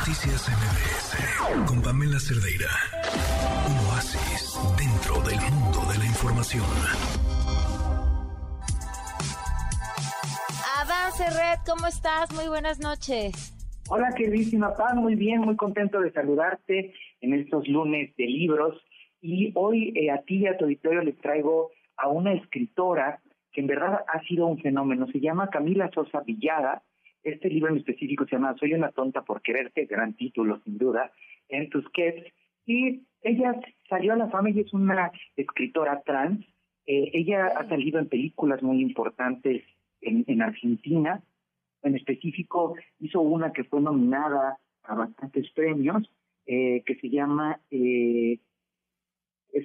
Noticias MBS con Pamela Cerdeira. Un oasis dentro del mundo de la información. Adán Serret, ¿cómo estás? Muy buenas noches. Hola, queridísima Pam, muy bien, muy contento de saludarte en estos lunes de libros. Y hoy eh, a ti y a tu auditorio les traigo a una escritora que en verdad ha sido un fenómeno. Se llama Camila Sosa Villada este libro en específico se llama Soy una tonta por quererte, gran título sin duda, en Tusquets. Y ella salió a la fama y es una escritora trans. Eh, ella ha salido en películas muy importantes en, en Argentina. En específico hizo una que fue nominada a bastantes premios, eh, que se llama, eh,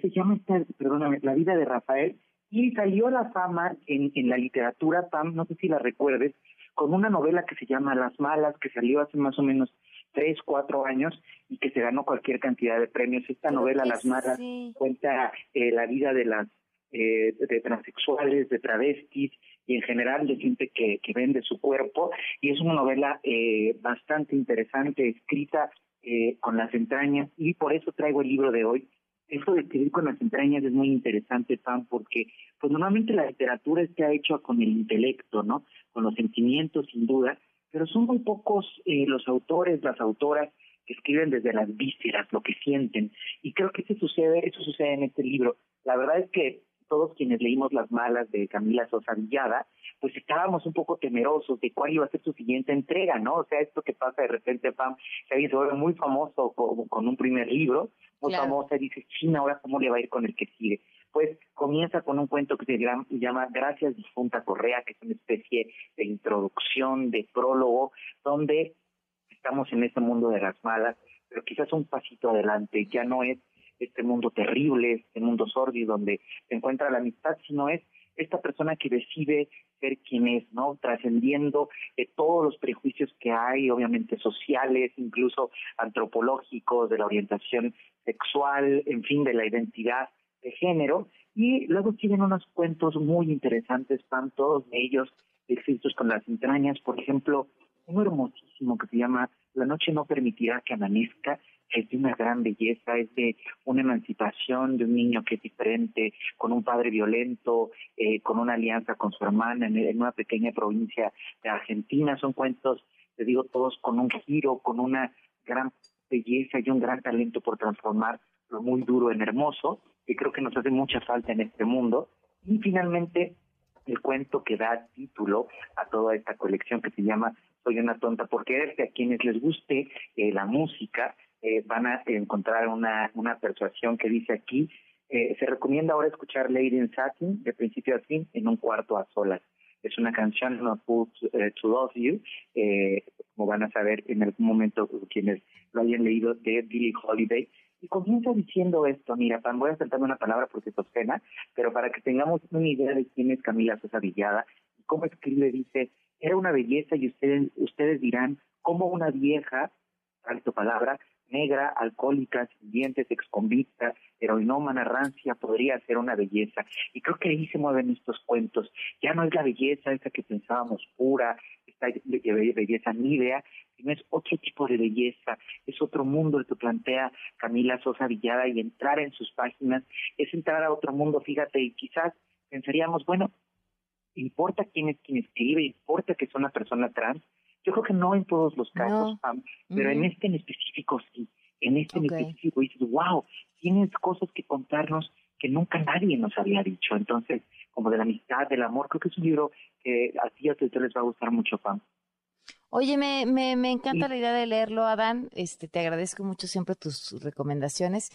se llama esta, perdóname, La vida de Rafael, y salió a la fama en, en la literatura, Pam, no sé si la recuerdes, con una novela que se llama Las Malas, que salió hace más o menos tres, cuatro años y que se ganó cualquier cantidad de premios. Esta novela, Las Malas, cuenta eh, la vida de las eh, de transexuales, de travestis y en general de gente que, que vende su cuerpo. Y es una novela eh, bastante interesante, escrita eh, con las entrañas y por eso traigo el libro de hoy. Eso de escribir con las entrañas es muy interesante, Pam, porque pues normalmente la literatura está hecha con el intelecto, ¿no? con los sentimientos sin duda, pero son muy pocos eh, los autores, las autoras que escriben desde las vísceras, lo que sienten. Y creo que eso sucede, eso sucede en este libro. La verdad es que todos quienes leímos Las Malas de Camila Sosa Villada, pues estábamos un poco temerosos de cuál iba a ser su siguiente entrega, ¿no? O sea, esto que pasa de repente, Pam, se vuelve muy famoso con, con un primer libro, muy famosa, y dice, China, ahora cómo le va a ir con el que sigue pues comienza con un cuento que se llama Gracias difunta Correa, que es una especie de introducción, de prólogo, donde estamos en este mundo de las malas, pero quizás un pasito adelante, ya no es este mundo terrible, este mundo sórdido donde se encuentra la amistad, sino es esta persona que decide ser quien es, ¿no? Trascendiendo de todos los prejuicios que hay, obviamente sociales, incluso antropológicos, de la orientación sexual, en fin, de la identidad de género, y luego tienen unos cuentos muy interesantes, van todos ellos escritos con las entrañas, por ejemplo, uno hermosísimo que se llama La noche no permitirá que amanezca, es de una gran belleza, es de una emancipación de un niño que es diferente, con un padre violento, eh, con una alianza con su hermana en, en, una pequeña provincia de Argentina. Son cuentos, te digo, todos con un giro, con una gran belleza y un gran talento por transformar lo muy duro en hermoso que creo que nos hace mucha falta en este mundo. Y finalmente, el cuento que da título a toda esta colección que se llama Soy una tonta por quererte. A quienes les guste eh, la música eh, van a encontrar una, una persuasión que dice aquí, eh, se recomienda ahora escuchar Lady in Satin de principio a fin en un cuarto a solas. Es una canción, No Put to Love You, como van a saber en algún momento quienes lo hayan leído, de Billie Holiday, y comienza diciendo esto, mira, Pan, voy a saltarme una palabra porque es pena, pero para que tengamos una idea de quién es Camila Sosa Villada y cómo escribe, dice, era una belleza y ustedes, ustedes dirán, cómo una vieja, alto palabra, negra, alcohólica, sin dientes, exconvicta, heroinómana, rancia, podría ser una belleza. Y creo que ahí se mueven estos cuentos. Ya no es la belleza esa que pensábamos pura, esta belleza nívea, sino es otro tipo de belleza, es otro mundo el que plantea Camila Sosa Villada y entrar en sus páginas es entrar a otro mundo, fíjate, y quizás pensaríamos, bueno, importa quién es quien escribe, importa que es una persona trans, yo creo que no en todos los casos, pero en este en específico sí. En este en específico dices, wow, tienes cosas que contarnos que nunca nadie nos había dicho. Entonces, como de la amistad, del amor, creo que es un libro que a ti y a les va a gustar mucho, Pam. Oye, me, me, me encanta la idea de leerlo, Adán. Este, te agradezco mucho siempre tus recomendaciones.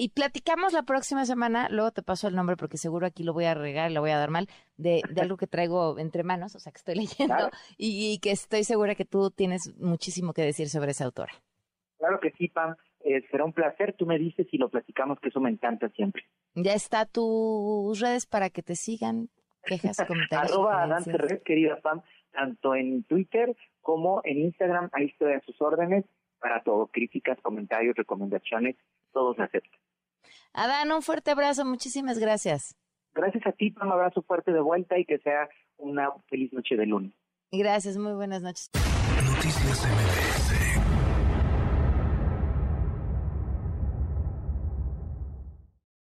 Y platicamos la próxima semana, luego te paso el nombre porque seguro aquí lo voy a regar y lo voy a dar mal, de, de algo que traigo entre manos, o sea, que estoy leyendo y, que estoy segura que tú tienes muchísimo que decir sobre esa autora. Claro que sí, Pam. Eh, será un placer. Tú me dices y lo platicamos, que eso me encanta siempre. Ya está tus redes para que te sigan. Quejas, comentarios. Arroba Adán querida Pam, tanto en Twitter como en Instagram. Ahí estoy a sus órdenes para todo. Críticas, comentarios, recomendaciones, todos aceptan. Adán, un fuerte abrazo, muchísimas gracias. Gracias a ti, un abrazo fuerte de vuelta y que sea una feliz noche de lunes. Gracias, muy buenas noches. Noticias